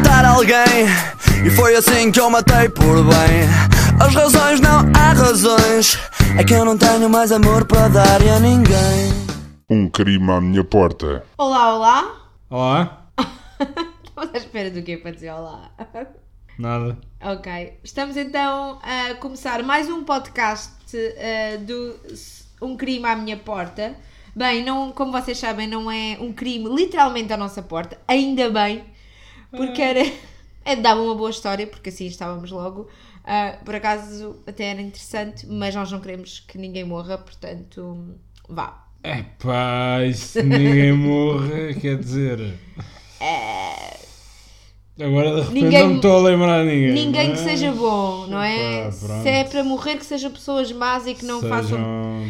matar alguém. E foi assim que eu matei por bem. As razões não há razões. É que eu não tenho mais amor para dar a ninguém. Um crime à minha porta. Olá, olá. Olá? Estamos à espera do quê para dizer olá? Nada. Ok. Estamos então a começar mais um podcast eh, do Um Crime à Minha Porta. Bem, não, como vocês sabem, não é um crime literalmente à nossa porta, ainda bem, porque era, é, dava uma boa história, porque assim estávamos logo. Ah, por acaso até era interessante, mas nós não queremos que ninguém morra, portanto, vá. É pá, e se ninguém morre, quer dizer. Agora de repente Ninguém- não me estou a lembrar ninguém. Ninguém que mas- seja bom, não é? Se é para morrer, que sejam pessoas más e que não Sejam- façam.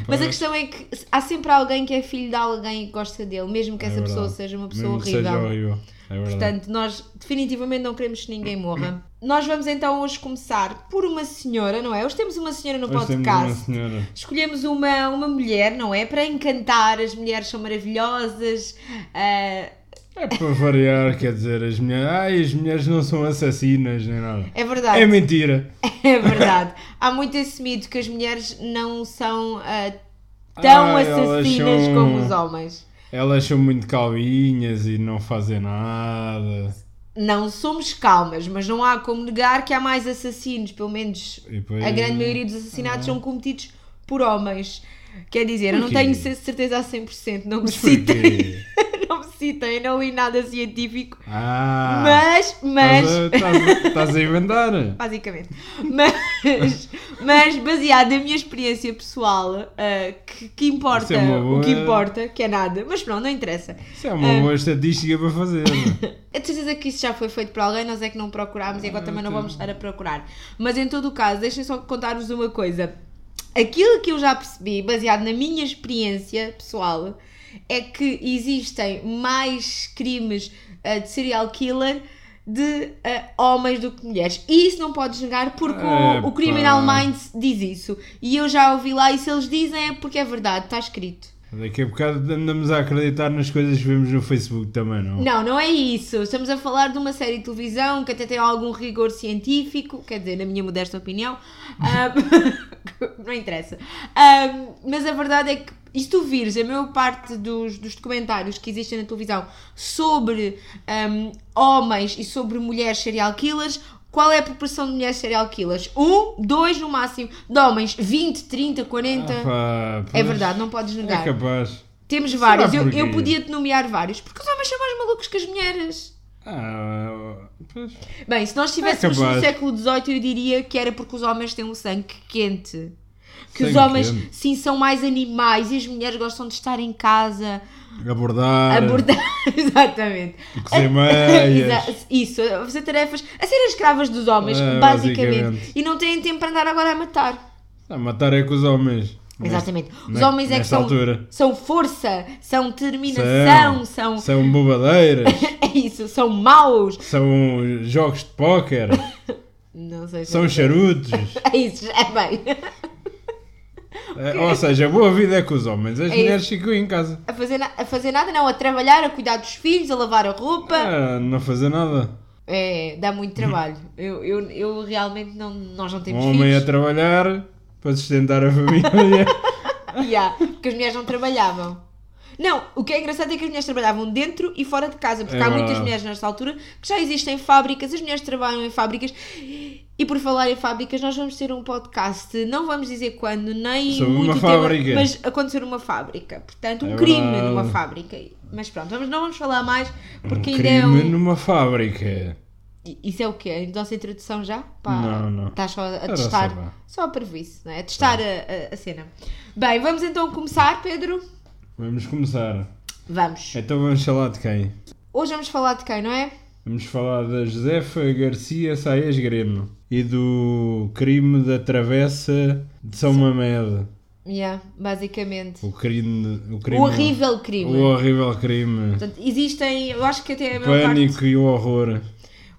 Mas a questão é que há sempre alguém que é filho de alguém e que gosta dele, mesmo que é essa pessoa verdade. seja uma pessoa Mesmo horrível. É. Portanto, nós definitivamente não queremos que ninguém morra. Nós vamos então hoje começar por uma senhora, não é? Hoje temos uma senhora no Hoje temos uma podcast. senhora. Escolhemos uma, uma mulher, não é? Para encantar, as mulheres são maravilhosas. ah, É para variar, quer dizer, as mulheres. Ai, as mulheres não são assassinas nem nada. é verdade. É mentira. É verdade. Há muito esse mito que as mulheres não são ah, tão Ai, assassinas são- como os homens. Elas são muito calvinhas e não fazem nada. Não somos calmas, mas não há como negar que há mais assassinos. Pelo menos depois- a grande maioria dos assassinatos são cometidos por homens. Quer dizer, eu não tenho ce- certeza a 100%, não me citem, porquê? não li nada científico. Ah! mas, mas, Estás a- a- a inventar? basicamente. Mas, mas baseado na minha experiência pessoal, ah, que, que importa é boa- o que importa, que é nada. Mas pronto, não interessa. Isso é uma boa estatística para fazer. Eu tenho certeza que isso já foi feito por alguém, nós é que não procurámos e agora também não vamos estar a procurar. Mas em todo o caso, deixem só contar-vos uma coisa. Aquilo que eu já percebi, baseado na minha experiência pessoal, é que existem mais crimes ah, de serial killer de ah, homens do que mulheres. E isso não podes negar porque o, o Criminal Minds diz isso. E eu já ouvi lá e se eles dizem é porque é verdade, está escrito. Daqui a bocado andamos a acreditar nas coisas que vemos no Facebook também, não? Não, não é isso. Estamos a falar de uma série de televisão que até tem algum rigor científico, quer dizer, na minha modesta opinião. Ah, não interessa. Ah, mas a verdade é que, e se tu vires a maior parte dos, dos documentários que existem na televisão sobre ahm, homens e sobre mulheres serial killers, qual é a proporção de mulheres serial killers? Um, dois no máximo. De homens, 20, 30, 40. Ah, pá, é verdade, não podes É negar. capaz. Temos vários. Eu, eu podia-te nomear vários. Porque os homens são mais malucos que as mulheres. Ah, pois. Bem, se nós estivéssemos no capaz. século XVIII, eu diria que era porque os homens têm um sangue quente. Que os homens, quente. sim, são mais animais e as mulheres gostam de estar em casa, Abordar. abordar. Exatamente. Meias. Isso, a fazer tarefas, a serem escravas dos homens, É, basicamente. basicamente. E não têm tempo para andar agora a matar. A matar é com os homens. Exatamente. Os ne- homens é que são, altura. são força, são determinação, são. São bobadeiras. É isso, são maus. são jogos de póquer. Não sei se são charutos. É isso, é bem. É, ou seja, a boa vida é com os homens. As É mulheres ficam em casa. A fazer, na- a fazer nada, não, a trabalhar, a cuidar dos filhos, a lavar a roupa. Ah, não fazer nada. É, dá muito trabalho. Eu, eu, eu realmente não. Nós não Um temos homem a filhos. trabalhar para sustentar a família. Yeah, porque as mulheres não trabalhavam. Não, o que é engraçado é que as mulheres trabalhavam dentro e fora de casa, porque É há muitas mulheres nesta altura que já existem fábricas, as mulheres trabalham em fábricas. E por falar em fábricas, nós vamos ter um podcast, não vamos dizer quando, nem Sobre muito uma tema, fábrica. mas acontecer numa fábrica. Portanto, um É crime verdade. numa fábrica. Mas pronto, vamos, não vamos falar mais, porque um ainda crime é um. numa fábrica. Isso é o quê? A nossa introdução já? Pá, Não, não. Estás só a Era testar. só. Só a prejuízo, não é? A testar a, a- a cena. Bem, vamos então começar, Pedro? Vamos começar. Vamos. Então vamos falar de quem? Hoje vamos falar de quem, não é? Vamos falar da Josefa Garcia Saias Greno e do crime da travessa de São Mamed. Yeah, basicamente. O crime. O, crime, O horrível crime. O horrível crime. Portanto, existem, eu acho que até a O maior pânico parte, e o horror.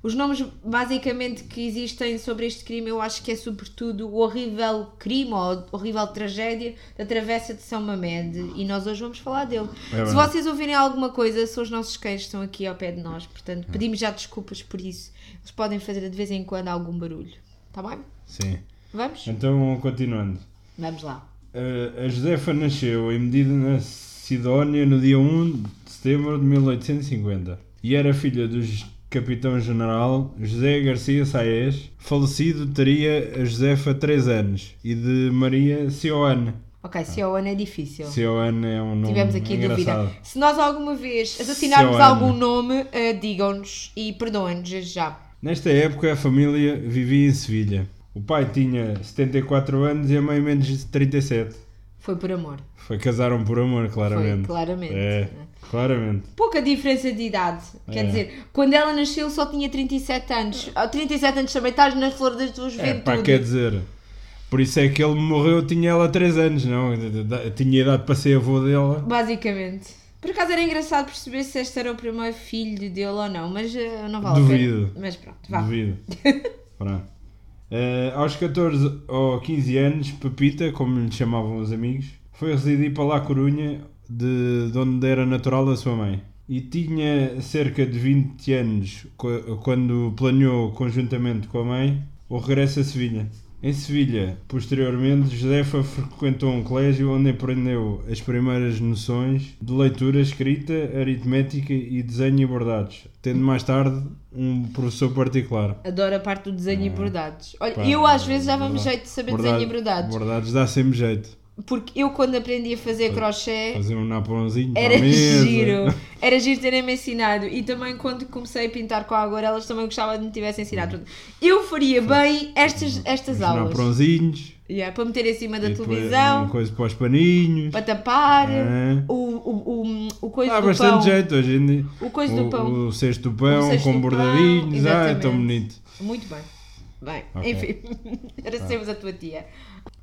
Os nomes basicamente que existem sobre este crime, eu acho que é sobretudo o horrível crime ou horrível tragédia da Travessa de São Mamed e nós hoje vamos falar dele. É Se vocês ouvirem alguma coisa, são os nossos cães que estão aqui ao pé de nós, portanto pedimos já desculpas por isso. Eles podem fazer de vez em quando algum barulho. Tá bem? Sim. Vamos? Então, continuando. Vamos lá. Uh, a Josefa nasceu em Medida na Sidónia no dia 1 de setembro de 1850 e era filha do j- capitão-general José Garcia Saez. Falecido teria a Josefa 3 anos e de Maria Cioane. Ok, Sioana é difícil. Cioane é um nome Tivemos aqui engraçado. dúvida. Se nós alguma vez assassinarmos Sioana. algum nome, eh, digam-nos e perdoem-nos já. Nesta época a família vivia em Sevilha. O pai tinha 74 anos e a mãe menos de 37. Foi por amor. Foi casaram por amor, claramente. Foi, claramente. É, claramente. Pouca diferença de idade. Quer É. dizer, quando ela nasceu só tinha 37 anos. Ah, 37 anos também estás na flor da tua É, juventude. pá, quer dizer, por isso é que ele morreu, tinha ela 3 anos, não? Tinha idade para ser avô dela. Basicamente. Por acaso era engraçado perceber se este era o primeiro filho dele ou não, mas eh, não vale a Duvido. pena. Mas pronto, vá. Duvido. Pronto. Eh, aos 14 ou 15 anos, Pepita, como lhe chamavam os amigos, foi residir para La Corunha, de, de onde era natural a sua mãe. E tinha cerca de 20 anos qu- quando planeou, conjuntamente com a mãe, o regresso a Sevilha. Em Sevilha, posteriormente, Josefa frequentou um colégio onde aprendeu as primeiras noções de leitura, escrita, aritmética e desenho e bordados, tendo mais tarde um professor particular. Adoro a parte do desenho e bordados. Olha, Pá, eu às vezes dava-me jeito de saber desenho e bordados. Bordados dá sempre jeito. Porque eu quando aprendi a fazer crochê Fazer um napãozinho era giro. Era giro terem-me ensinado. E também quando comecei a pintar com a aguarelas também gostava de me tivessem ensinado. Eu faria bem estas, estas Os aulas. napãozinhos. Yeah, para meter em cima da televisão, Uma coisa para os paninhos. para tapar, É. o, o, o, o coisa Dá do bastante pão. jeito hoje em dia. O coisa do pão. O, cesto do pão cesto com do pão, bordadinhos. Ah, é tão bonito. Muito bem. Bem, Ok. enfim, agradecemos a tua tia.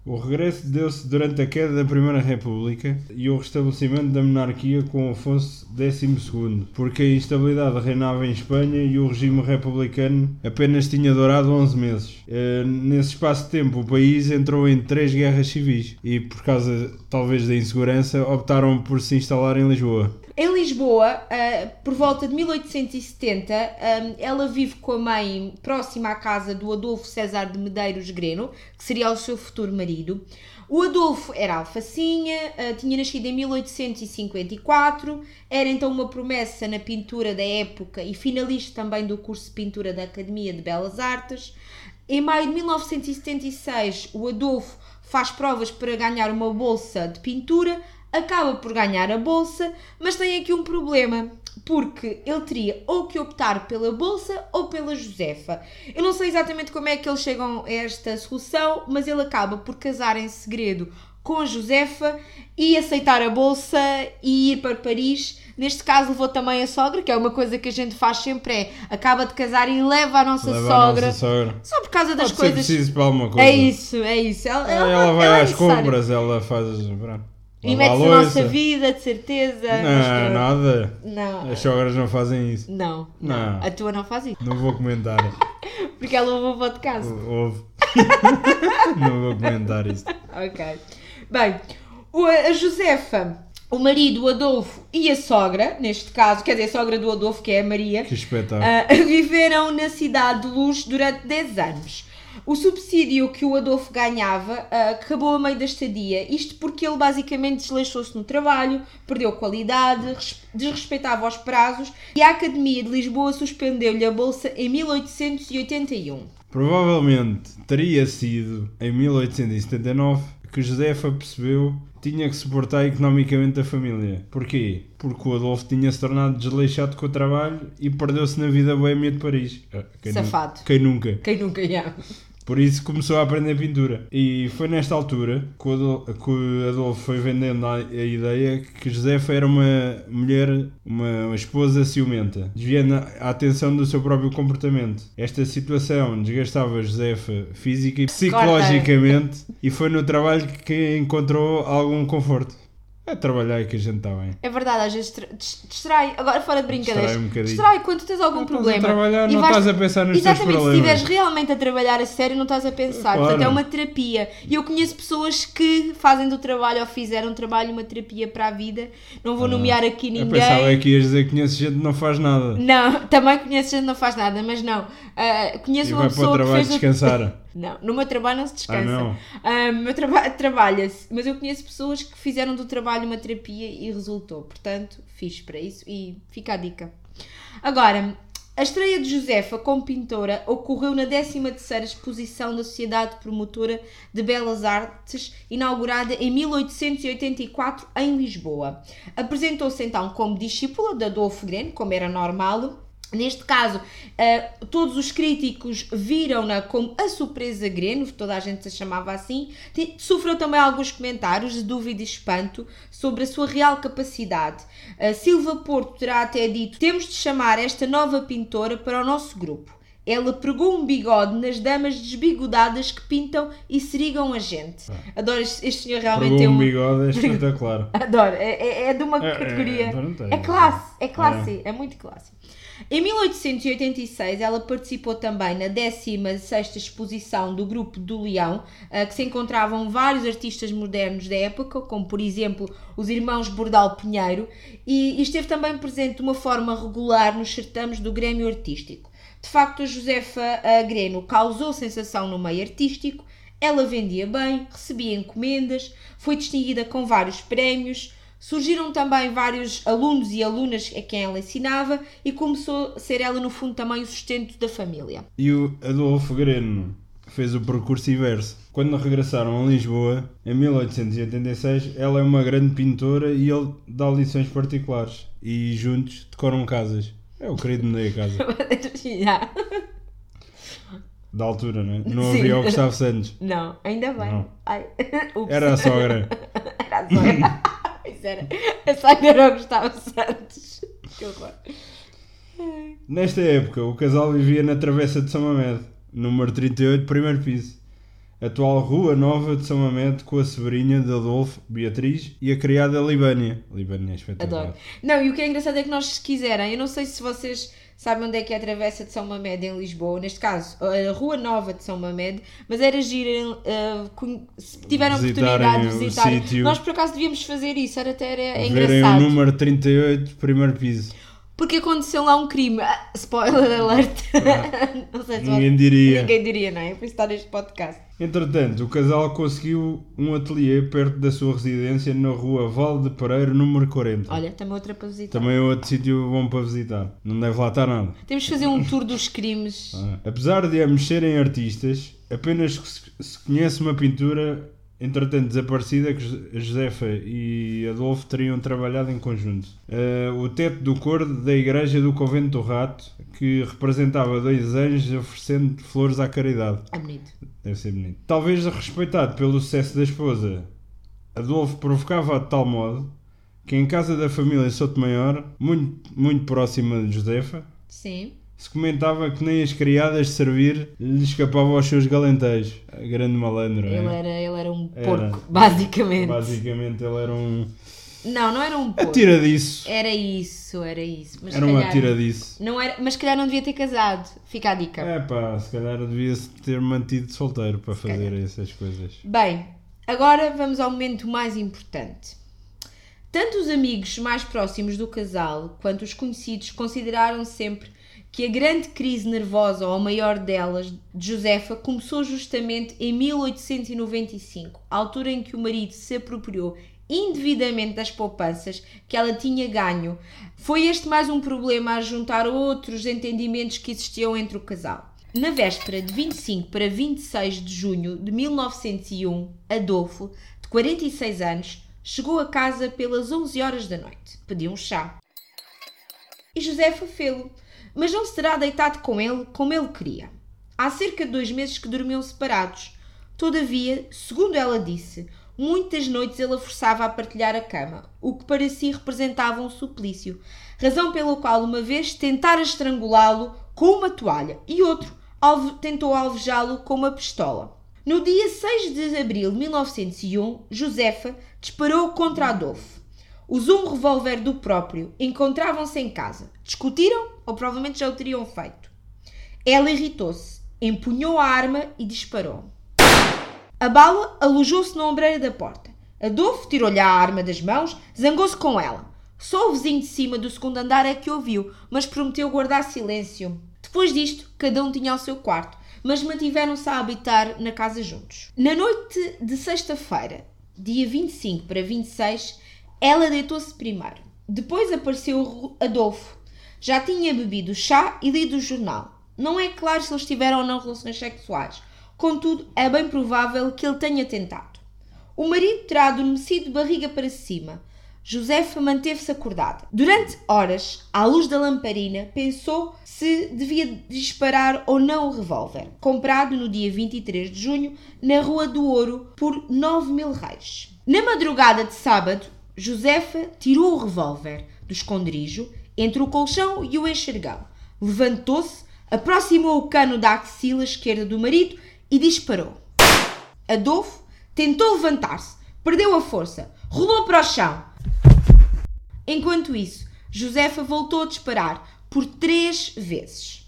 O regresso deu-se durante a queda da Primeira República e o restabelecimento da monarquia com Afonso XII, porque a instabilidade reinava em Espanha e o regime republicano apenas tinha durado 11 meses. Eh, Nesse espaço de tempo, o país entrou em três guerras civis e, por causa talvez da insegurança, optaram por se instalar em Lisboa. Em Lisboa, ah, por volta de 1870, ah, ela vive com a mãe próxima à casa do Adolfo César de Medeiros Greno, que seria o seu futuro marido. O Adolfo era alfacinha, ah, tinha nascido em 1854, era então uma promessa na pintura da época e finalista também do curso de pintura da Academia de Belas Artes. Em maio de 1976, o Adolfo faz provas para ganhar uma bolsa de pintura, acaba por ganhar a bolsa, mas tem aqui um problema, porque ele teria ou que optar pela bolsa ou pela Josefa. Eu não sei exatamente como é que eles chegam a esta solução, mas ele acaba por casar em segredo com a Josefa e aceitar a bolsa e ir para Paris. Neste caso levou também a sogra, que é uma coisa que a gente faz sempre, é acaba de casar e leva a nossa Leva a sogra. nossa sogra. Só por causa das Pode ser coisas. preciso para alguma coisa. É isso, é isso. Ela, Ela, ela- vai ela é às compras, ela faz. pronto, E mete-se na nossa vida, de certeza. Não, pronto. nada. Não. As sogras não fazem isso. Não, Não. não. A tua não faz isso. Não vou comentar. Porque ela ouve o podcast. Houve. não vou comentar isso. Ok. Bem, a Josefa, o marido, o Adolfo e a sogra, neste caso, quer dizer, a sogra do Adolfo, que é a Maria, Que espetáculo. ah, viveram na cidade de Luz durante 10 anos. O subsídio que o Adolfo ganhava ah, acabou a meio da estadia, isto porque ele basicamente desleixou-se no trabalho, perdeu qualidade, res- desrespeitava os prazos e a Academia de Lisboa suspendeu-lhe a bolsa em 1881. Provavelmente teria sido em 1879 que Josefa percebeu que tinha que suportar economicamente a família. Porquê? Porque o Adolfo tinha se tornado desleixado com o trabalho e perdeu-se na vida boêmia de Paris. Ah, quem nu- Safado. Quem nunca? Quem nunca ia? Por isso começou a aprender pintura. E foi nesta altura que o Adolfo, foi vendendo a, ideia que Josefa era uma mulher, uma, esposa ciumenta, desviando a a atenção do seu próprio comportamento. Esta situação desgastava Josefa física e psicologicamente e foi no trabalho que encontrou algum conforto. É trabalhar que a gente está bem. É verdade, às vezes tra- dis- distrai. Agora, fora de brincadeiras, Distrai um bocadinho. distrai quando tens algum Não estás a problema. trabalhar, não vais- estás a pensar nos teus Exatamente, se problemas. estiveres realmente a trabalhar a sério, não estás a pensar. Claro. Portanto, é uma terapia. E eu conheço pessoas que fazem do trabalho ou fizeram um trabalho uma terapia para a vida. Não vou nomear aqui Ah, Eu ninguém. pensava que ias dizer que conheces gente que não faz nada. Não, também conheço gente que não faz nada, mas não. Ah, conheço E uma vai para o pessoa que trabalho fez. descansar. Não, no meu trabalho não se descansa. Ah, não? Ah, meu trabalho trabalha-se, mas eu conheço pessoas que fizeram do trabalho uma terapia e resultou. Portanto, fiz para isso e fica a dica. Agora, a estreia de Josefa como pintora ocorreu na 13ª Exposição da Sociedade Promotora de Belas Artes, inaugurada em 1884 em Lisboa. Apresentou-se então como discípula de Adolfo Greno, como era normal, Neste caso, eh, todos os críticos viram-na como a surpresa Greno, toda a gente se chamava assim. Sofreu também alguns comentários de dúvida e espanto sobre a sua real capacidade. A Silva Porto terá até dito: temos de chamar esta nova pintora para o nosso grupo. Ela pregou um bigode nas damas desbigodadas que pintam e serigam a gente. Adoro este, este senhor realmente Pregou tem um um. bigode, é espetacular. Adoro, é, é- é de uma É, é, categoria. é. É, classe, é classe, é. muito classe. Em 1886, ela participou também na 16ª exposição do Grupo do Leão, eh, que se encontravam vários artistas modernos da época, como por exemplo os irmãos Bordal Pinheiro, e, esteve também presente de uma forma regular nos certames do Grêmio Artístico. De facto, a Josefa Greno causou sensação no meio artístico, ela vendia bem, recebia encomendas, foi distinguida com vários prémios, surgiram também vários alunos e alunas a quem ela ensinava e começou a ser ela, no fundo, também o sustento da família. E o Adolfo Greno fez o percurso inverso. Quando regressaram a Lisboa, em 1886, ela é uma grande pintora e ele dá lições particulares. E juntos decoram casas. É o querido me dei a casa. Da altura, né? não Sim. havia o Gustavo Santos. Não, ainda bem. Não. Era a sogra. Era a sogra. Isso era. A sogra era o Gustavo Santos. Que horror. Nesta época, o casal vivia na Travessa de São Mamede, número 38, primeiro piso. Atual Rua Nova de São Mamede, com a sobrinha de Adolfo, Beatriz, e a criada Libânia. Libânia é espetacular. Adoro. Não, e o que é engraçado é que nós, se quiserem, eu não sei se vocês sabem onde é que é a Travessa de São Mamede em Lisboa, neste caso, a Rua Nova de São Mamede, mas era girem, uh, se Visitarem oportunidade de o visitar. Nós por acaso devíamos fazer isso, era até era, é Verem o engraçado. número 38, primeiro piso. Porque aconteceu lá um crime. Ah, spoiler alert. não sei se Ninguém vocês- diria. Ninguém diria, não é? Por está neste podcast. Entretanto, o casal conseguiu um ateliê perto da sua residência na rua Val de Pereiro, número 40. Olha, também outra para visitar. Também é outro sítio bom para visitar. Não deve lá estar nada. Temos de fazer um tour dos crimes. Ah. Apesar de ambos serem artistas, apenas se conhece uma pintura, entretanto desaparecida, que Jo- Josefa e Adolfo teriam trabalhado em conjunto. Ah, o teto do coro da igreja do Convento do Rato, que representava dois anjos oferecendo flores à caridade. É bonito. Deve ser bonito. Talvez respeitado pelo sucesso da esposa, Adolfo provocava de tal modo que em casa da família Sotomayor, muito, muito próxima de Josefa, Sim. Se comentava que nem as criadas de servir lhe escapavam aos seus galanteios. A grande malandro, Ele é? era, ele era um Era. porco, basicamente. Basicamente ele era um Não, não era um porco. atiradiço. Era isso, era isso. Mas Era se um calhar- atiradiço. Não era, mas se calhar não devia ter casado. Fica a dica. É pá, se calhar devia-se ter mantido solteiro para fazer essas coisas. Bem, agora vamos ao momento mais importante. Tanto os amigos mais próximos do casal quanto os conhecidos consideraram sempre que a grande crise nervosa, ou a maior delas, de Josefa, começou justamente em 1895, altura em que o marido se apropriou indevidamente das poupanças que ela tinha ganho. Foi este mais um problema a juntar outros entendimentos que existiam entre o casal. Na véspera de 25 para 26 de junho de 1901, Adolfo, de 46 anos, chegou a casa pelas 11 horas da noite. Pediu um chá. E Josefa fê-lo, mas não se terá deitado com ele como ele queria. Há cerca de dois meses que dormiam separados. Todavia, segundo ela disse, muitas noites ele a forçava a partilhar a cama, o que para si representava um suplício, razão pela qual uma vez tentara estrangulá-lo com uma toalha e outro tentou alvejá-lo com uma pistola. No dia 6 de abril de 1901, Josefa disparou contra Adolfo. usou um revólver do próprio, encontravam-se em casa. Discutiram ou provavelmente já o teriam feito. Ela irritou-se, empunhou a arma e disparou. A bala alojou-se na ombreira da porta. Adolfo tirou-lhe a arma das mãos, zangou-se com ela. Só o vizinho de cima do segundo andar é que ouviu, mas prometeu guardar silêncio. Depois disto, cada um tinha o seu quarto, mas mantiveram-se a habitar na casa juntos. Na noite de sexta-feira, dia 25 para 26, ela deitou-se primeiro. Depois apareceu Adolfo. Já tinha bebido chá e lido o jornal. Não é claro se eles tiveram ou não relações sexuais. Contudo, é bem provável que ele tenha tentado. O marido terá adormecido de barriga para cima. Josefa manteve-se acordada. Durante horas, à luz da lamparina, pensou se devia disparar ou não o revólver, comprado no dia 23 de junho na Rua do Ouro por 9 mil reis. Na madrugada de sábado, Josefa tirou o revólver do esconderijo entre o colchão e o enxergão. Levantou-se, aproximou o cano da axila esquerda do marido e disparou. Adolfo tentou levantar-se, perdeu a força, rolou para o chão. Enquanto isso, Josefa voltou a disparar por três vezes.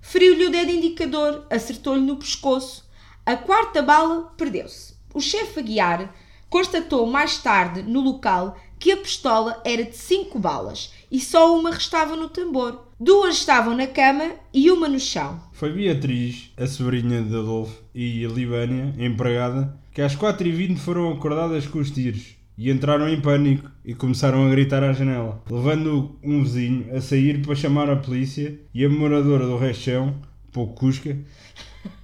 Feriu-lhe o dedo indicador, acertou-lhe no pescoço. A quarta bala perdeu-se. O chefe Aguiar constatou mais tarde no local que a pistola era de cinco balas e só uma restava no tambor. Duas estavam na cama e uma no chão. Foi Beatriz, a sobrinha de Adolfo, e a Libânia, empregada, que às 4h20 foram acordadas com os tiros e entraram em pânico e começaram a gritar à janela, levando um vizinho a sair para chamar a polícia e a moradora do rechão, pouco cusca,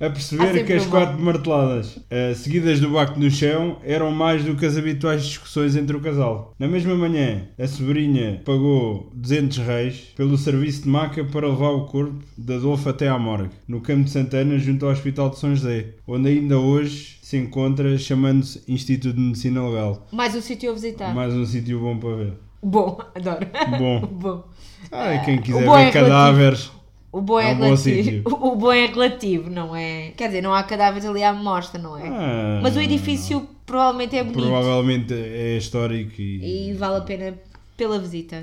a perceber que as quatro marteladas uh, seguidas do bacto no chão eram mais do que as habituais discussões entre o casal. Na mesma manhã, a sobrinha pagou 200 reis pelo serviço de maca para levar o corpo de Adolfo até à morgue, no Campo de Santana, junto ao Hospital de São José, onde ainda hoje se encontra chamando-se Instituto de Medicina Legal. Mais um sítio a visitar. Mais um sítio bom para ver. Bom, adoro. Bom. bom. Ah, quem quiser ver é cadáveres. O bom é, É um bom relativo. O bom é relativo, não é? Quer dizer, não há cadáveres ali à mostra, não é? Ah, Mas o edifício provavelmente é bonito Provavelmente é histórico e. e vale a pena pela visita.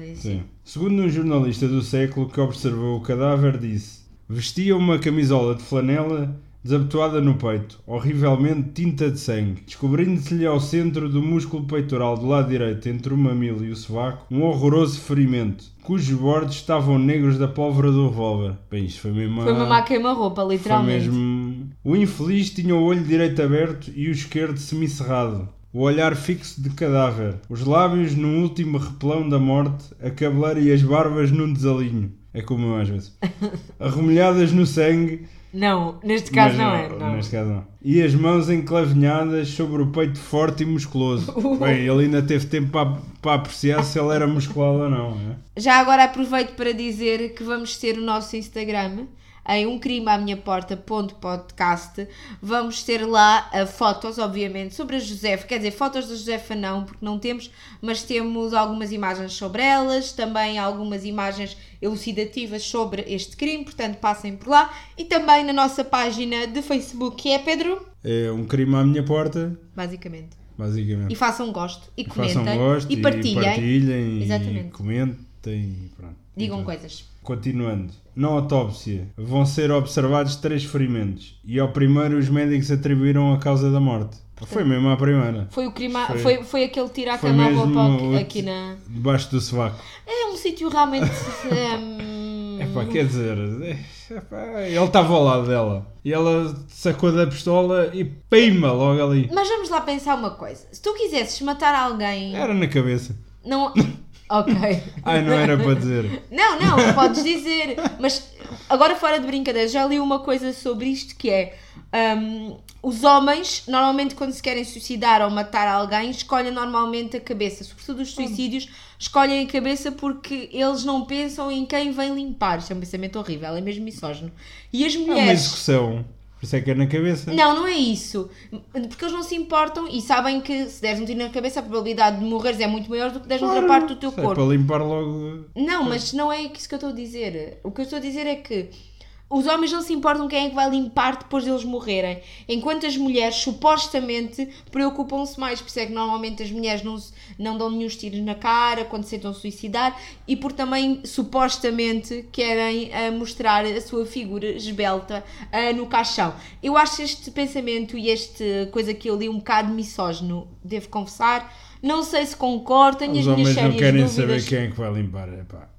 Segundo um jornalista do século que observou o cadáver, disse: Vestia uma camisola de flanela desabotoada no peito, horrivelmente tinta de sangue, descobrindo-se-lhe ao centro do músculo peitoral do lado direito, entre o mamilo e o sovaco, um horroroso ferimento, cujos bordes estavam negros da pólvora do revólver. Bem, isto foi mesmo. Foi uma queima-roupa, Foi literalmente. mesmo. O infeliz tinha o olho direito aberto e o esquerdo semicerrado. O olhar fixo de cadáver. Os lábios num último repelão da morte. A cabeleira e as barbas num desalinho. É como eu às vezes. Arremolhadas no sangue. Não, neste caso mas não, é. Não. Neste caso não. E as mãos enclavinhadas sobre o peito forte e musculoso. Bem, ele ainda teve tempo para, para apreciar se ele era musculado ou não. é? Já agora aproveito para dizer que vamos ter o nosso Instagram em um crime à minha porta ponto podcast vamos ter lá uh, fotos obviamente sobre a Josefa. Quer dizer fotos da Josefa não porque não temos mas temos algumas imagens sobre elas também algumas imagens elucidativas sobre este crime portanto passem por lá. E também na nossa página de Facebook que é Pedro? É um crime à minha porta, basicamente. Basicamente. e façam gosto e Façam comentem gosto e partilhem, partilhem Exatamente. e comentem e pronto. digam E pronto. coisas Continuando. Na autópsia vão ser observados três ferimentos e ao primeiro os médicos atribuíram a causa da morte. Foi mesmo à primeira. foi o crime Foi- foi, foi, aquele tirar a cama à mesmo roupa o- aqui na Debaixo do sovaco. É um sítio realmente. hum, Epá, quer dizer, é, epá, ele estava ao lado dela e ela sacou da pistola e pima logo ali. Mas vamos lá pensar uma coisa. Se tu quisesses matar alguém. Era na cabeça. Não. Ok. Ai, não era para dizer. Não, não, podes dizer. Mas agora, fora de brincadeira, já li uma coisa sobre isto que é. hum, os homens, normalmente, quando se querem suicidar ou matar alguém, escolhem normalmente a cabeça. Sobretudo os suicídios, escolhem a cabeça porque eles não pensam em quem vem limpar. Isto é um pensamento horrível, é mesmo misógino. E as É uma mulheres. execução. Por isso é que é na cabeça. Não, não é isso. Porque eles não se importam e sabem que se deres um tiro na cabeça, a probabilidade de morreres é muito maior do que deres outra parte do teu é corpo. para limpar logo. Não, mas não é isso que eu estou a dizer. O que eu estou a dizer é que os homens não se importam quem é que vai limpar depois deles morrerem, enquanto as mulheres supostamente preocupam-se mais, por isso é que normalmente as mulheres não, não dão nenhum tiros na cara quando se tentam suicidar e por também supostamente querem ah, mostrar a sua figura esbelta ah, no caixão. Eu acho este pensamento e esta coisa que eu li um bocado misógino, devo confessar. Não sei se concordo, tenho Os as minhas homens não sérias querem dúvidas. saber quem é que vai limpar. Epá.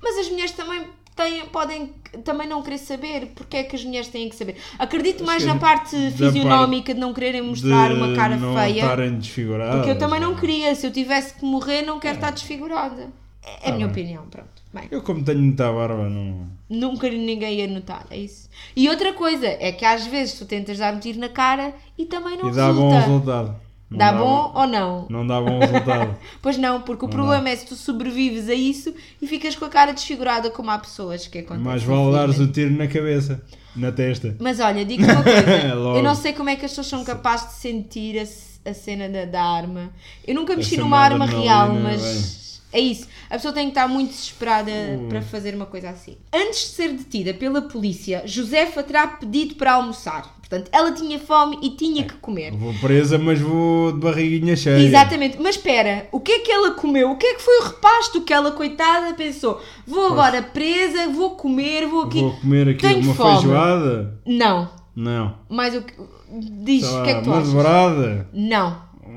Mas as mulheres também têm, podem também não querer saber. Porque é que as mulheres têm que saber? Acredito mais na parte fisionómica de não quererem mostrar uma cara não feia. estarem desfiguradas. Porque eu também não queria. Se eu tivesse que morrer, não quero estar desfigurada. É a Tá minha bem. opinião, pronto. Bem, Eu, como tenho muita barba, não. nunca ninguém ia notar, é isso. E outra coisa é que às vezes tu tentas dar um tiro na cara e também não e dá bom resulta. resultado. Não Dá bom ou não? Não dá bom resultado. Pois não, porque o problema é se tu sobrevives a isso e ficas com a cara desfigurada como há pessoas que acontecem. Mais vale dares o tiro na cabeça, na testa. Mas olha, digo-te uma coisa. Logo. eu não sei como é que as pessoas são capazes de sentir a, a cena da, da arma. Eu nunca mexi Essa numa arma real, mas é isso. A pessoa tem que estar muito desesperada Hum. para fazer uma coisa assim. Antes de ser detida pela polícia, Josefa terá pedido para almoçar. Portanto, ela tinha fome e tinha que comer. Vou presa, mas vou de barriguinha cheia. Exatamente, mas espera, o que é que ela comeu? O que é que foi o repasto que ela, coitada, pensou? Vou agora presa, vou comer, vou aqui. Vou comer aqui Tenho uma fome. feijoada? Não, Não. mas o que. Diz, o que é que tu uma achas? dobrada? Não,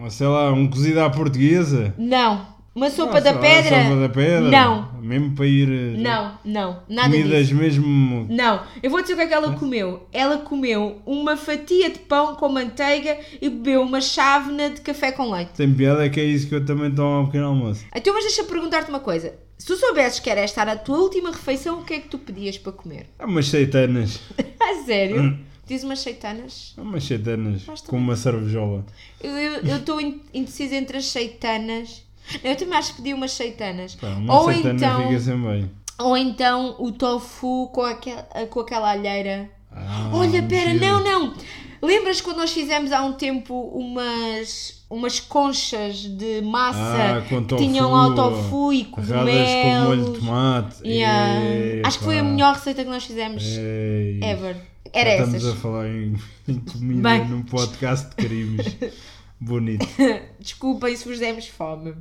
sei lá, um cozido à portuguesa? não. Uma sopa Ah, da lá, pedra? sopa da pedra? Não, Mesmo para ir... eh, não, não, nada Comidas disso. mesmo... Não, eu vou dizer o que é que ela comeu. Ela comeu uma fatia de pão com manteiga e bebeu uma chávena de café com leite. Tem piada que é isso que eu também tomo ao pequeno almoço. Então, mas deixa-me perguntar-te uma coisa. Se tu soubesses que era esta a tua última refeição, o que é que tu pedias para comer? Há umas seitanas. A sério? Diz umas seitanas? Há umas seitanas Mas com uma cervejola. Eu estou indecisa entre as seitanas. Eu também acho que pedi umas seitanas. Pá, uma ou, seitana então, fica sempre bem. ou então o tofu com, aquel, com aquela alheira. Ah, Olha, pera, não, não. Lembras quando nós fizemos há um tempo umas, umas conchas de massa Ah, que tofu, tinham lá o tofu e Radas com molho cogumelos? de tomate. Yeah. Acho que foi a melhor receita que nós fizemos Ei. ever. Era Estamos essas. a falar em, em comida Bem. num podcast de crimes. Bonito. Desculpem se vos demos fome.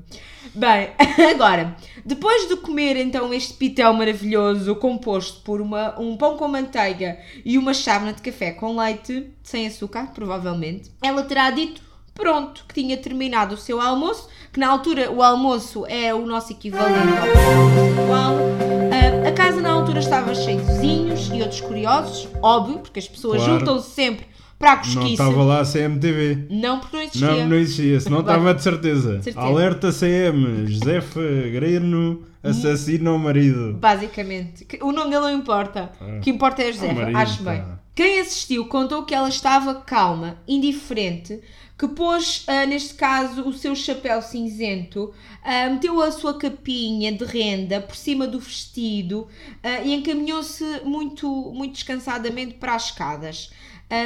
Bem, agora, depois de comer então este pitel maravilhoso composto por uma, um pão com manteiga e uma chávena de café com leite, sem açúcar, provavelmente, ela terá dito pronto, que tinha terminado o seu almoço, que na altura o almoço é o nosso equivalente ao atual. Ah, a casa na altura estava cheia de vizinhos e outros curiosos, óbvio, porque as pessoas Claro. juntam-se sempre para a Não cosquice. estava lá a CMTV. Não, porque não existia. Não, não existia, senão estava de certeza. Certeza. Alerta CM, Josefa Greno assassina o marido. Basicamente. O nome dele não importa. O que importa é a Josefa. O marido, Acho bem. pá. Quem assistiu contou que ela estava calma, indiferente, que pôs, ah, neste caso, o seu chapéu cinzento, ah, meteu a sua capinha de renda por cima do vestido ah, e encaminhou-se muito, muito descansadamente para as escadas.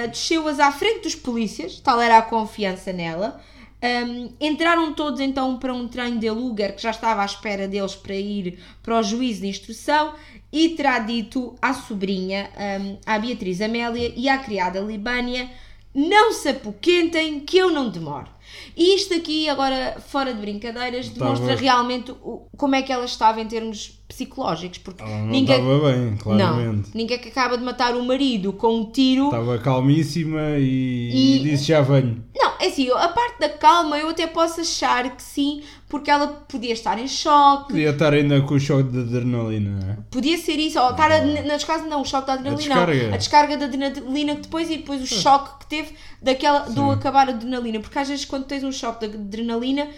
Desceu-as à frente dos polícias, tal era a confiança nela. Um, entraram todos então para um trem de Luger que já estava à espera deles para ir para o juízo de instrução e terá dito à sobrinha, um, à Beatriz Amélia e à criada Libânia: Não se apoquentem que eu não demoro. E isto aqui, agora fora de brincadeiras, demonstra Estava- realmente o- como é que ela estava em termos psicológicos. Porque Ela não ninguém, estava bem, não, claramente. ninguém que acaba de matar o marido com um tiro. Estava calmíssima e, E- disse já venho. Não, é assim, a parte da calma eu até posso achar que sim, porque ela podia estar em choque, Podia estar ainda com o choque de adrenalina. não é? podia ser isso, ou estar a, na descarga, não, o choque da adrenalina, A descarga. não, a descarga da adrenalina que depois e depois o choque que teve daquela, do acabar a adrenalina, porque às vezes quando tens um choque de adrenalina,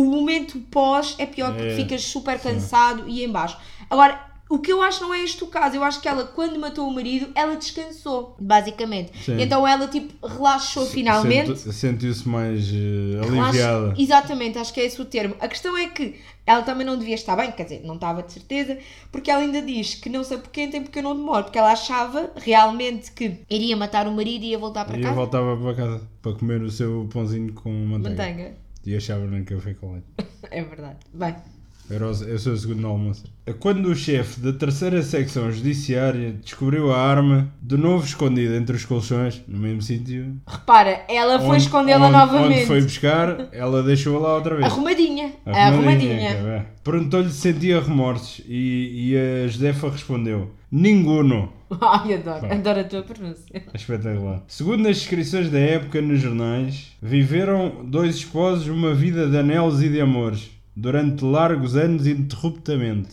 o momento pós é pior porque É, ficas super cansado e em baixo. Agora, o que eu acho não é este o caso, eu acho que ela, quando matou o marido, ela descansou, basicamente. Sim. Então ela, tipo, relaxou finalmente. Sente- Sentiu-se mais Relaxa- aliviada. Exatamente, acho que é esse o termo. A questão é que ela também não devia estar bem, quer dizer, não estava de certeza, porque ela ainda diz que não sei porquê, tem porque eu não demoro, porque ela achava realmente que iria matar o marido e ia voltar para E casa. voltava para casa para comer o seu pãozinho com manteiga. Manteiga. E achava no café com leite. É verdade. Bem, Era o, esse é o segundo almoço. Quando o chefe da terceira secção judiciária descobriu a arma, de novo escondida entre os colchões, no mesmo sítio. Repara, ela foi escondê-la novamente. Onde foi buscar, ela deixou-la outra vez. Arrumadinha. Arrumadinha, Arrumadinha. que. Perguntou-lhe se sentia remorsos e, e a Josefa respondeu: Ninguno. Ai, adoro. Adoro a tua pronúncia. Espetacular. Segundo as descrições da época nos jornais, viveram dois esposos uma vida de anelos e de amores durante largos anos ininterruptamente.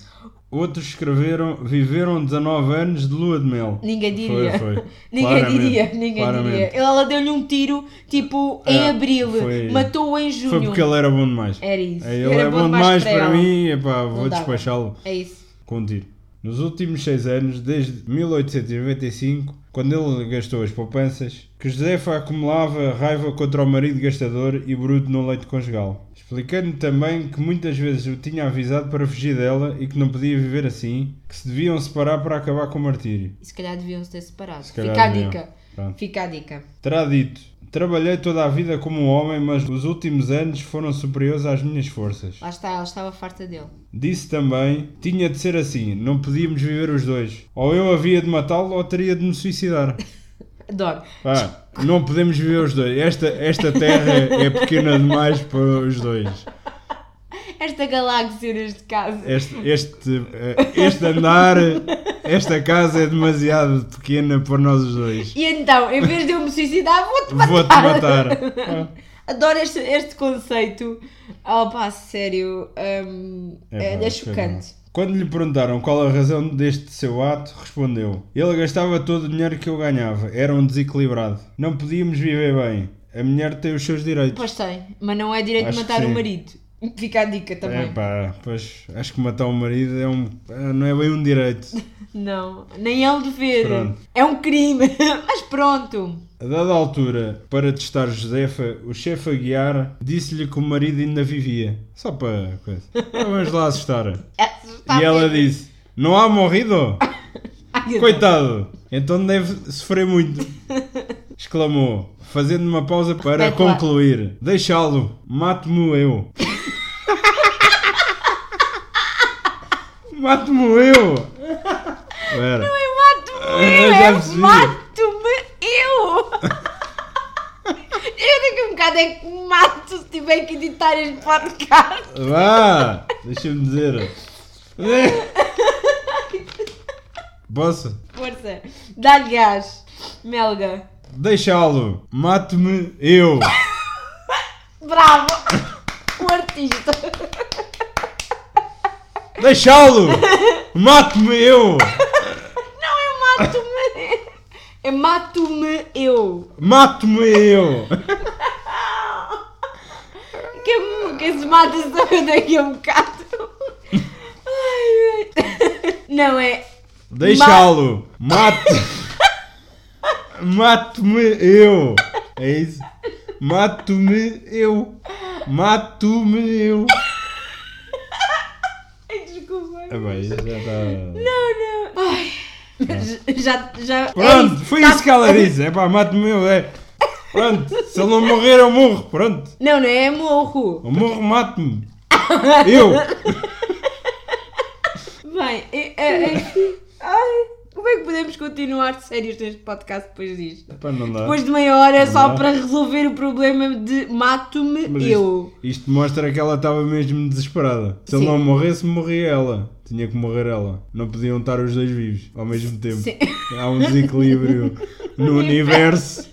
Outros escreveram viveram 19 anos de lua de mel. Ninguém diria. Foi, foi. Ninguém Claramente, diria, ninguém claramente. diria. Ela deu-lhe um tiro, tipo, em É, abril. Matou-o em junho. Foi porque ele era bom demais. Era isso. É, Ele Era é bom demais para ela. mim, epá, vou despachá-lo É isso. com um tiro. Nos últimos seis anos, desde 1895, quando ele gastou as poupanças, que Josefa acumulava raiva contra o marido gastador e bruto no leito conjugal. Explicando também que muitas vezes o tinha avisado para fugir dela e que não podia viver assim, que se deviam separar para acabar com o martírio. E se calhar deviam se ter separado. calhar Fica a deviam. dica. Pronto. Fica a dica. Terá dito: Trabalhei toda a vida como um homem, mas os últimos anos foram superiores às minhas forças. Lá está, ela estava farta dele. Disse também: tinha de ser assim, não podíamos viver os dois. Ou eu havia de matá-lo ou teria de me suicidar. Adoro. Pá, não podemos viver os dois. Esta, esta terra é pequena demais para os dois. Esta galáxia neste caso. Este, este, eh, este andar, esta casa é demasiado pequena para nós os dois. E então, em vez de eu me suicidar, vou-te matar. Vou-te matar. Ah, Adoro este, este conceito. Oh pá, sério. hum, é, pá, é chocante. Quando lhe perguntaram qual a razão deste seu ato, respondeu: Ele gastava todo o dinheiro que eu ganhava, era um desequilibrado. Não podíamos viver bem. A mulher tem os seus direitos. Pois tem, mas não é direito de Acho matar o marido. Fica a dica também. É pá, pois acho que matar o marido é um, é, não é bem um direito. Não, nem é um dever. Pronto. É um crime. Mas pronto. A dada altura, para testar Josefa, o chefe Aguiar disse-lhe que o marido ainda vivia. Só para coisa. Vamos lá assustar. É, está e ela disse: Não há morrido? Coitado, então deve sofrer muito. Exclamou, fazendo uma pausa para lá. concluir: Deixá-lo, mato-me eu. Mato-me eu. Espera. Eu mato-me Eu eu percebi. mato-me eu. Eu daqui a um bocado é que mato se tiver que editar este podcast. Vá, deixa-me dizer. Posso? Força. Dá-lhe gás. Melga. Deixá-lo, mato-me eu. Bravo. O artista. Deixá-lo, mato-me eu. Não, eu mato-me. Eu mato-me eu. Mato-me eu. Quem, quem se mata sou eu daqui a um bocado. Ai, ai. Não é. Deixá-lo, mato. Mato-me eu. É isso? Mato-me eu. Mato-me eu. Ah, bem, já está. Não, não. Ai. Já, já. é Pronto, foi Tá- isso que ela disse. É pá, mato-me eu. É. Pronto, se ele não morrer, eu morro. Pronto. Não, não é morro. Eu morro, mato-me. Eu. Bem, é, é, é- ai, como é que podemos continuar sérios neste podcast depois disto? Pá, não dá. Depois de meia hora é só dá. para resolver o problema de mato-me eu. Isto, isto mostra que ela estava mesmo desesperada. Se ele Sim. não morresse, morria ela. Tinha que morrer ela. Não podiam estar os dois vivos ao mesmo tempo. Sim. Há um desequilíbrio no universo.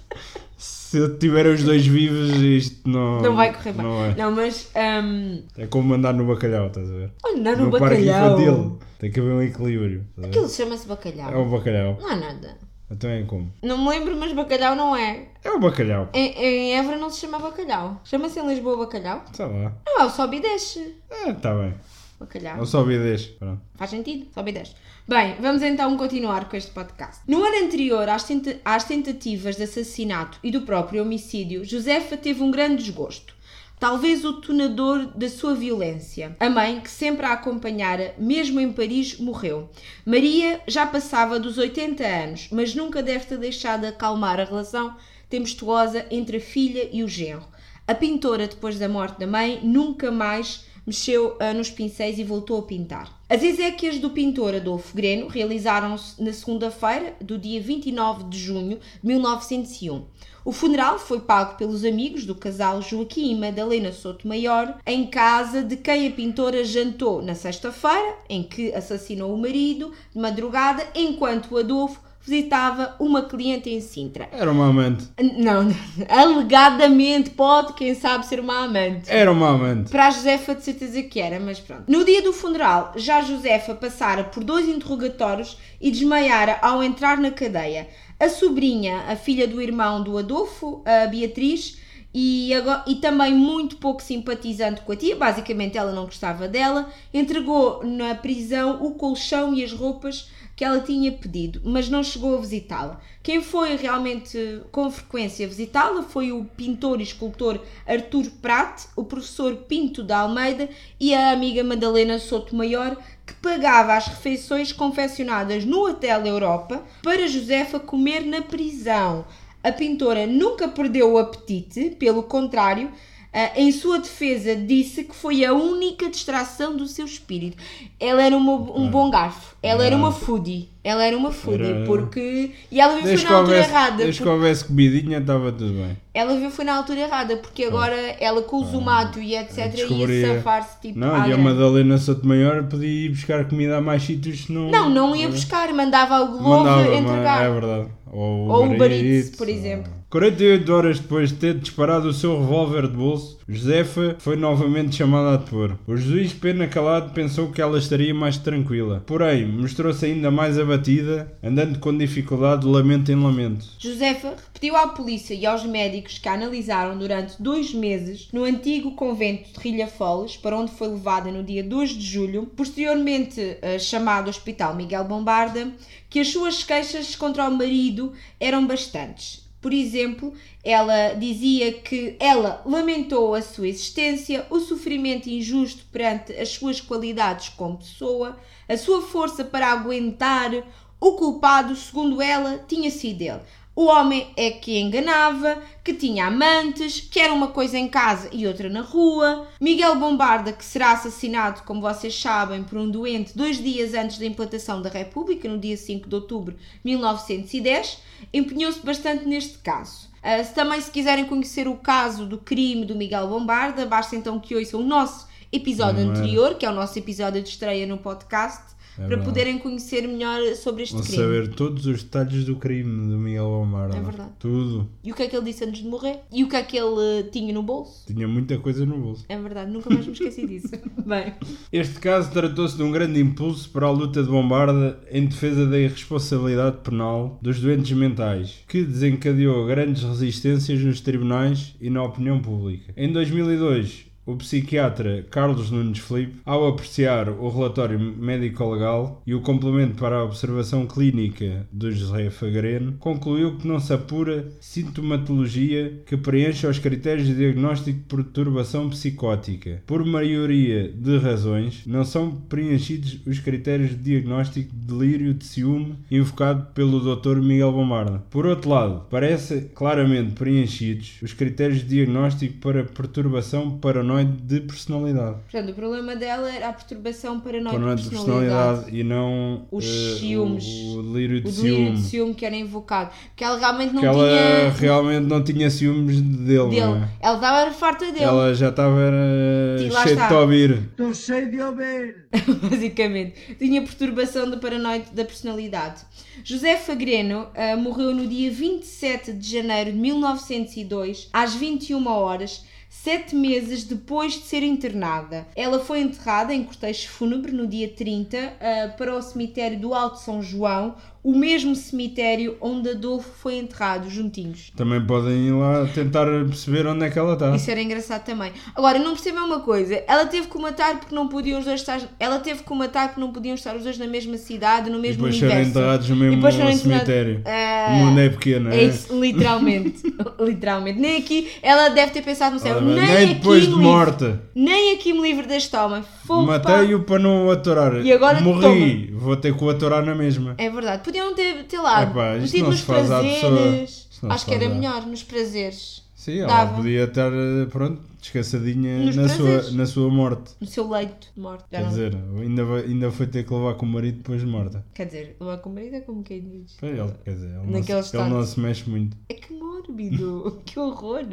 Se tiverem os dois vivos, isto não. Não vai correr bem. Não vai. Não, mas. hum, É como andar no bacalhau, estás a ver? Olha, no, parque bacalhau. infantil. Tem que haver um equilíbrio. Aquilo chama-se bacalhau. É o bacalhau. Não há nada. Então é como? Não me lembro, mas bacalhau não é. É o bacalhau. Em, em Évora não se chama bacalhau. Chama-se em Lisboa bacalhau. Sei lá. Não, é o sobe e desce. É, tá bem. Bacalhau. Eu só vi deste. Pronto. Faz sentido? E desce. Bem, vamos então continuar com este podcast. No ano anterior às, tenta- às tentativas de assassinato e do próprio homicídio, Josefa teve um grande desgosto. Talvez o tonador da sua violência. A mãe, que sempre a acompanhara, mesmo em Paris, morreu. Maria já passava dos 80 anos, mas nunca deve ter deixado de acalmar a relação tempestuosa entre a filha e o genro. A pintora, depois da morte da mãe, nunca mais mexeu ah, nos pincéis e voltou a pintar. As exéquias do pintor Adolfo Greno realizaram-se na segunda-feira do dia 29 de junho de 1901. O funeral foi pago pelos amigos do casal Joaquim e Madalena Sotomayor em casa de quem a pintora jantou na sexta-feira, em que assassinou o marido de madrugada, enquanto o Adolfo visitava uma cliente em Sintra. Era uma amante. Não, alegadamente pode, quem sabe, ser uma amante. Era uma amante. Para a Josefa de certeza que era, mas pronto. No dia do funeral, já Josefa passara por dois interrogatórios e desmaiara ao entrar na cadeia. A sobrinha, a filha do irmão do Adolfo, a Beatriz, e, agora- e também muito pouco simpatizante com a tia, basicamente ela não gostava dela, entregou na prisão o colchão e as roupas que ela tinha pedido, mas não chegou a visitá-la. Quem foi realmente com frequência visitá-la foi o pintor e escultor Artur Prat, o professor Pinto da Almeida e a amiga Madalena Sotomayor, que pagava as refeições confeccionadas no Hotel Europa para Josefa comer na prisão. A pintora nunca perdeu o apetite, pelo contrário, ah, em sua defesa disse que foi a única distração do seu espírito. Ela era uma- um bom garfo, ela era uma foodie, ela era uma foodie, Era- porque... E ela viu foi Desde que, na altura houvesse, errada. desde que porque- houvesse comidinha, estava tudo bem. Ela viu foi na altura errada, porque agora ela com o zumato e etc ia Ah. Descobria- safar-se tipo Não, e a. Madalena Sotomayor podia ir buscar comida a mais sítios. Não, Não, não ia buscar, mandava o Globo entregar. é verdade. Ou, Ou o Uber Eats, Eats, por exemplo. 48 horas depois de ter disparado o seu revólver de bolso, Josefa foi novamente chamada a depor. O juiz, pena calado, pensou que ela estaria mais tranquila. Porém, mostrou-se ainda mais abatida, andando com dificuldade de lamento em lamento. Josefa repetiu à polícia e aos médicos que a analisaram durante dois meses no antigo convento de Rilhafoles, para onde foi levada no dia 2 de julho, posteriormente eh, chamado Hospital Miguel Bombarda, que as suas queixas contra o marido eram bastantes. Por exemplo, ela dizia que ela lamentou a sua existência, o sofrimento injusto perante as suas qualidades como pessoa, a sua força para aguentar. O culpado, segundo ela, tinha sido ele. O homem é que enganava, que tinha amantes, que era uma coisa em casa e outra na rua. Miguel Bombarda, que será assassinado, como vocês sabem, por um doente dois dias antes da implantação da República, no dia 5 de outubro de 1910, empenhou-se bastante neste caso. Ah, se também se quiserem conhecer o caso do crime do Miguel Bombarda, basta então que ouçam o nosso episódio Não é? anterior, que é o nosso episódio de estreia no podcast, para verdade. poderem conhecer melhor sobre este Vão crime. saber todos os detalhes do crime do Miguel Bombarda. É verdade. Tudo. E o que é que ele disse antes de morrer? E o que é que ele eh, tinha no bolso? Tinha muita coisa no bolso. É verdade, nunca mais me esqueci disso. Bem, Este caso tratou-se de um grande impulso para a luta de Bombarda em defesa da irresponsabilidade penal dos doentes mentais, que desencadeou grandes resistências nos tribunais e na opinião pública. Em 2002, o psiquiatra Carlos Nunes Filipe, ao apreciar o relatório médico-legal e o complemento para a observação clínica do José Fagreno, concluiu que não se apura sintomatologia que preencha os critérios de diagnóstico de perturbação psicótica. Por maioria de razões, não são preenchidos os critérios de diagnóstico de delírio de ciúme invocado pelo Dr. Miguel Bombarda. Por outro lado, parece claramente preenchidos os critérios de diagnóstico para perturbação paranoide de personalidade. portanto, o problema dela era a perturbação paranoide Paranoide de de personalidade. personalidade e não Os eh, ciúmes. o, o delírio O de delírio ciúme. de ciúme que era invocado. Que ela realmente não que ela tinha realmente não tinha ciúmes dele, dele. não é? Ela estava farta dele, Ela já estava eh, cheia de ouvir. Estou cheio de ouvir. basicamente. Tinha perturbação do paranoide da personalidade. José Fagreno ah, morreu no dia 27 de janeiro de 1902, às 21 horas, sete meses depois de ser internada. Ela foi enterrada em cortejo fúnebre no dia 30 ah, para o cemitério do Alto São João, o mesmo cemitério onde Adolfo foi enterrado, juntinhos. Também podem ir lá tentar perceber onde é que ela está. Isso era engraçado também. Agora, não percebem uma coisa. Ela teve que o matar porque não podiam os dois estar... Ela teve que o matar porque não podiam estar os dois na mesma cidade, no E mesmo depois serem universo. enterrados no E mesmo depois enterrados- cemitério. Ah, O mundo é pequeno, é? É isso, literalmente. literalmente. Nem aqui, ela deve ter pensado no céu. Nem, nem depois aqui de morta. livre- Nem aqui me livre deste homem. Matei-o para não o atorar. E agora Morri. Vou ter que o atorar na mesma. É verdade. Podiam ter, ter lá. Epá, metido nos prazeres. Acho que era melhor, nos prazeres. Sim, ela Dava. podia estar, eh, pronto, descansadinha Nos na sua, na sua morte. No seu leito de morte. Já Quer não- dizer, ainda, vai- ainda foi ter que levar com o marido depois de morta. Quer dizer, lá com o marido é como quem diz. Ele, quer dizer, ele, não Naquele se, ele não se mexe muito. É que que horror.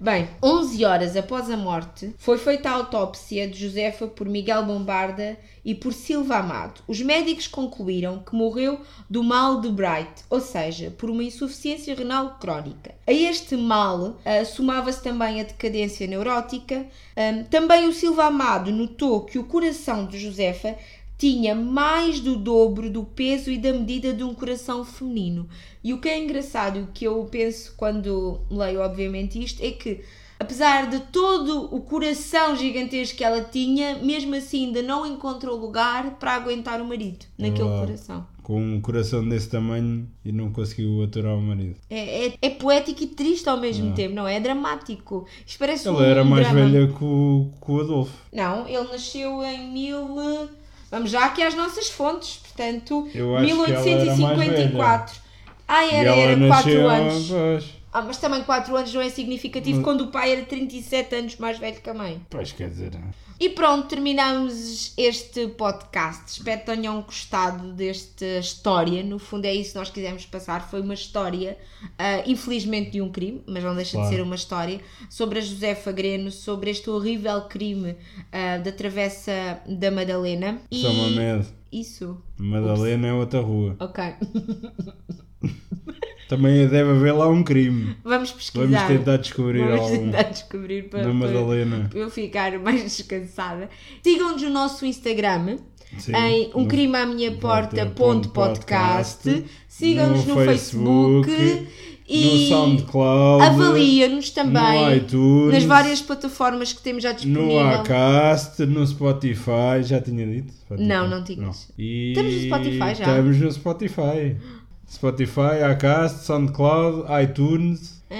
Bem, 11 horas após a morte, foi feita a autópsia de Josefa por Miguel Bombarda e por Silva Amado. Os médicos concluíram que morreu do mal de Bright, ou seja, por uma insuficiência renal crónica. A este mal ah, somava-se também a decadência neurótica. Ahm, também o Silva Amado notou que o coração de Josefa tinha mais do dobro do peso e da medida de um coração feminino. E o que é engraçado, o que eu penso quando leio, obviamente, isto, é que, apesar de todo o coração gigantesco que ela tinha, mesmo assim ainda não encontrou lugar para aguentar o marido naquele Verdade. coração. Com um coração desse tamanho e não conseguiu aturar o marido. É, é, é poético e triste ao mesmo tempo, não é? É dramático. Isto parece Ela um era mais drama. velha que o, que o Adolfo. Não, ele nasceu em mil. Vamos já aqui às nossas fontes, portanto, Eu acho que ela era mais 1854. Ah, era, era 4 nasceu. anos. Pois, Ah, mas também 4 anos não é significativo Mas- quando o pai era 37 anos mais velho que a mãe. pois quer dizer. E pronto, terminamos este podcast. Espero que tenham gostado desta história. No fundo, é isso que nós quisemos passar. Foi uma história, ah, infelizmente, de um crime, mas não deixa Claro. de ser uma história, sobre a Josefa Greno, sobre este horrível crime ah, da Travessa da Madalena. São Mamed. Isso. Madalena é outra rua. Ok. Também deve haver lá um crime. Vamos pesquisar. Vamos tentar descobrir Vamos algum. tentar descobrir para, Na Madalena. para eu ficar mais descansada. Sigam-nos no nosso Instagram. Sim, em um no- crime à minha porta ponto podcast sigam-nos no, no Facebook, Facebook, e no SoundCloud, avalia-nos também no iTunes, nas várias plataformas que temos já no disponível Acast, no Spotify, já tinha dito? Spotify? Não, não tinhas. E Estamos no Spotify já? Estamos no Spotify. Spotify, Acast, SoundCloud, iTunes Ah,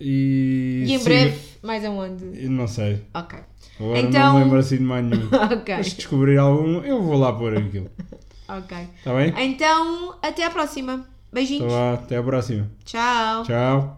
e... e em siga- breve mais aonde Eu Não sei. ok Agora Então- não me lembro assim de mais nenhum. ok Mas se descobrir algum, eu vou lá pôr aquilo. ok Está bem? então até à próxima beijinhos Então vá, até a próxima. tchau Tchau.